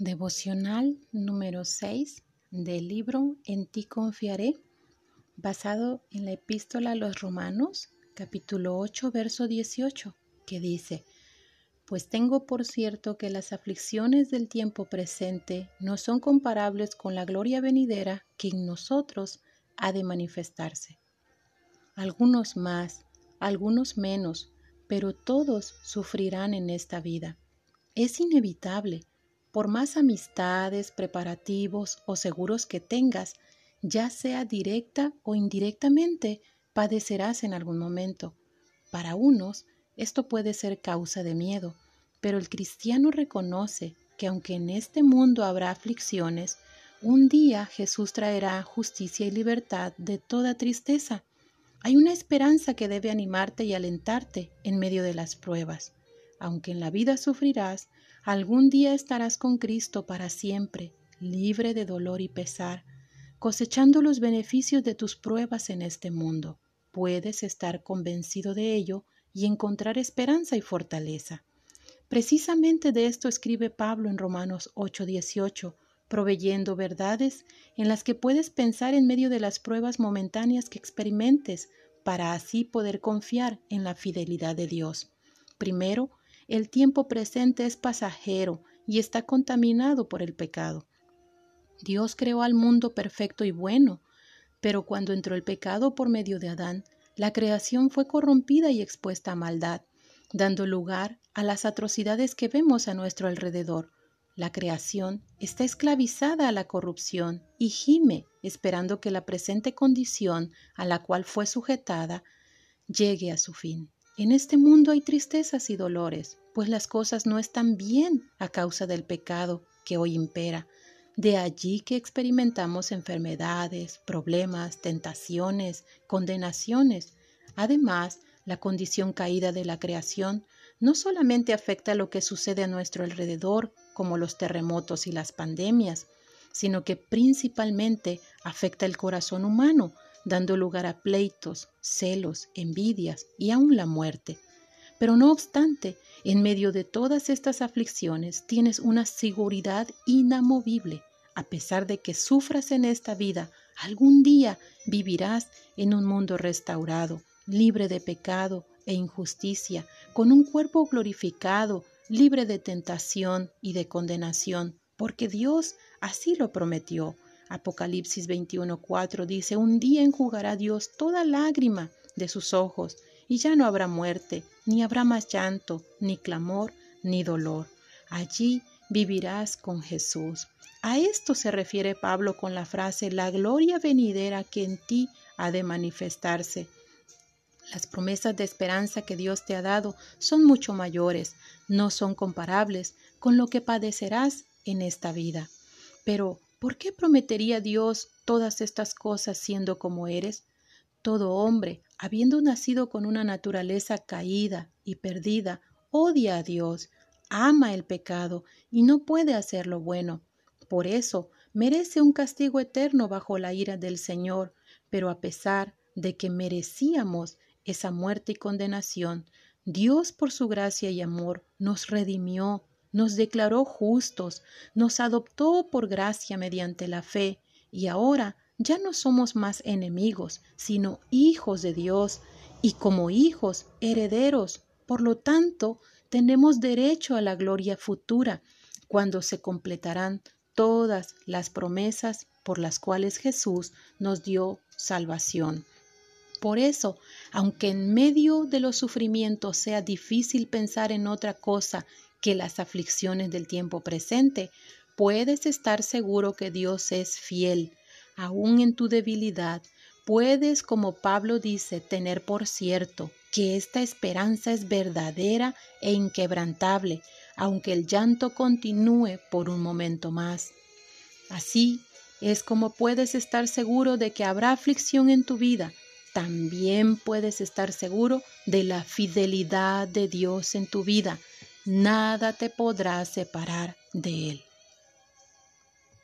Devocional número 6 del libro En ti confiaré, basado en la epístola a los Romanos, capítulo 8, verso 18, que dice, Pues tengo por cierto que las aflicciones del tiempo presente no son comparables con la gloria venidera que en nosotros ha de manifestarse. Algunos más, algunos menos, pero todos sufrirán en esta vida. Es inevitable por más amistades, preparativos o seguros que tengas, ya sea directa o indirectamente, padecerás en algún momento. Para unos, esto puede ser causa de miedo, pero el cristiano reconoce que aunque en este mundo habrá aflicciones, un día Jesús traerá justicia y libertad de toda tristeza. Hay una esperanza que debe animarte y alentarte en medio de las pruebas. Aunque en la vida sufrirás, Algún día estarás con Cristo para siempre, libre de dolor y pesar, cosechando los beneficios de tus pruebas en este mundo. Puedes estar convencido de ello y encontrar esperanza y fortaleza. Precisamente de esto escribe Pablo en Romanos 8:18, proveyendo verdades en las que puedes pensar en medio de las pruebas momentáneas que experimentes, para así poder confiar en la fidelidad de Dios. Primero, el tiempo presente es pasajero y está contaminado por el pecado. Dios creó al mundo perfecto y bueno, pero cuando entró el pecado por medio de Adán, la creación fue corrompida y expuesta a maldad, dando lugar a las atrocidades que vemos a nuestro alrededor. La creación está esclavizada a la corrupción y gime esperando que la presente condición a la cual fue sujetada llegue a su fin. En este mundo hay tristezas y dolores, pues las cosas no están bien a causa del pecado que hoy impera. De allí que experimentamos enfermedades, problemas, tentaciones, condenaciones. Además, la condición caída de la creación no solamente afecta lo que sucede a nuestro alrededor, como los terremotos y las pandemias, sino que principalmente afecta el corazón humano, dando lugar a pleitos, celos, envidias y aun la muerte. Pero no obstante, en medio de todas estas aflicciones tienes una seguridad inamovible. A pesar de que sufras en esta vida, algún día vivirás en un mundo restaurado, libre de pecado e injusticia, con un cuerpo glorificado, libre de tentación y de condenación, porque Dios así lo prometió. Apocalipsis 21:4 dice, un día enjugará Dios toda lágrima de sus ojos, y ya no habrá muerte, ni habrá más llanto, ni clamor, ni dolor. Allí vivirás con Jesús. A esto se refiere Pablo con la frase la gloria venidera que en ti ha de manifestarse. Las promesas de esperanza que Dios te ha dado son mucho mayores, no son comparables con lo que padecerás en esta vida. Pero ¿Por qué prometería Dios todas estas cosas siendo como eres? Todo hombre, habiendo nacido con una naturaleza caída y perdida, odia a Dios, ama el pecado y no puede hacer lo bueno. Por eso merece un castigo eterno bajo la ira del Señor, pero a pesar de que merecíamos esa muerte y condenación, Dios por su gracia y amor nos redimió nos declaró justos, nos adoptó por gracia mediante la fe, y ahora ya no somos más enemigos, sino hijos de Dios, y como hijos, herederos. Por lo tanto, tenemos derecho a la gloria futura, cuando se completarán todas las promesas por las cuales Jesús nos dio salvación. Por eso, aunque en medio de los sufrimientos sea difícil pensar en otra cosa que las aflicciones del tiempo presente, puedes estar seguro que Dios es fiel. Aún en tu debilidad, puedes, como Pablo dice, tener por cierto que esta esperanza es verdadera e inquebrantable, aunque el llanto continúe por un momento más. Así es como puedes estar seguro de que habrá aflicción en tu vida. También puedes estar seguro de la fidelidad de Dios en tu vida nada te podrá separar de Él.